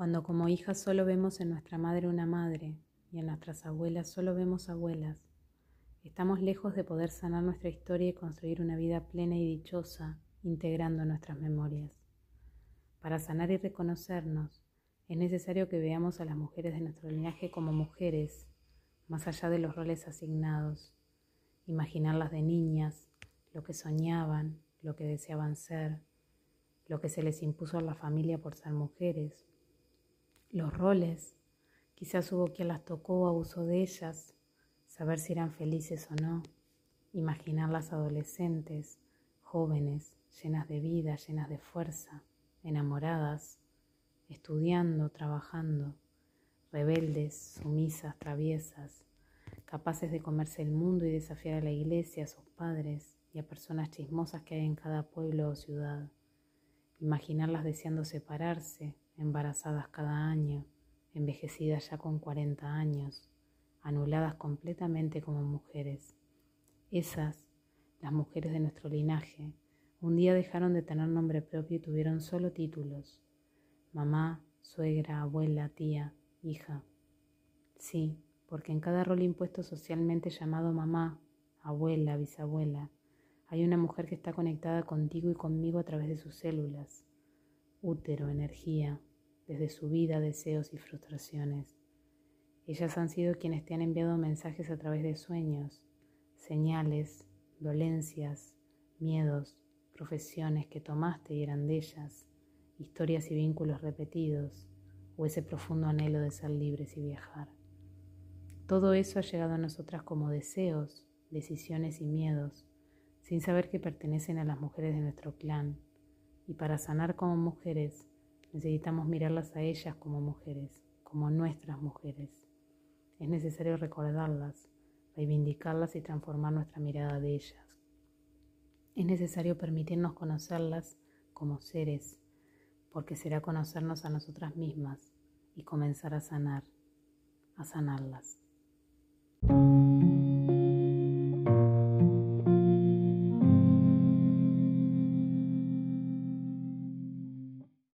como hijas solo vemos en nuestra madre una madre y en nuestras abuelas solo vemos abuelas, estamos lejos de poder sanar nuestra historia y construir una vida plena y dichosa integrando nuestras memorias. Para sanar y reconocernos, es necesario que veamos a las mujeres de nuestro linaje como mujeres, más allá de los roles asignados, imaginarlas de niñas, lo que soñaban, lo que deseaban ser, lo que se les impuso a la familia por ser mujeres, los roles, quizás hubo quien las tocó o abusó de ellas, saber si eran felices o no, imaginarlas adolescentes, jóvenes, llenas de vida, llenas de fuerza, enamoradas, estudiando, trabajando, rebeldes, sumisas, traviesas, capaces de comerse el mundo y desafiar a la iglesia, a sus padres y a personas chismosas que hay en cada pueblo o ciudad. Imaginarlas deseando separarse, embarazadas cada año, envejecidas ya con 40 años, anuladas completamente como mujeres. Esas, las mujeres de nuestro linaje, un día dejaron de tener nombre propio y tuvieron solo títulos. Mamá, suegra, abuela, tía, hija. Sí, porque en cada rol impuesto socialmente llamado mamá, abuela, bisabuela, hay una mujer que está conectada contigo y conmigo a través de sus células, útero, energía, desde su vida, deseos y frustraciones. Ellas han sido quienes te han enviado mensajes a través de sueños, señales, dolencias, miedos, profesiones que tomaste y eran de ellas, historias y vínculos repetidos, o ese profundo anhelo de ser libres y viajar. Todo eso ha llegado a nosotras como deseos, decisiones y miedos, sin saber que pertenecen a las mujeres de nuestro clan. Y para sanar como mujeres, necesitamos mirarlas a ellas como mujeres, como nuestras mujeres. Es necesario recordarlas, reivindicarlas y transformar nuestra mirada de ellas. Es necesario permitirnos conocerlas como seres, porque será conocernos a nosotras mismas y comenzar a sanar, a sanarlas.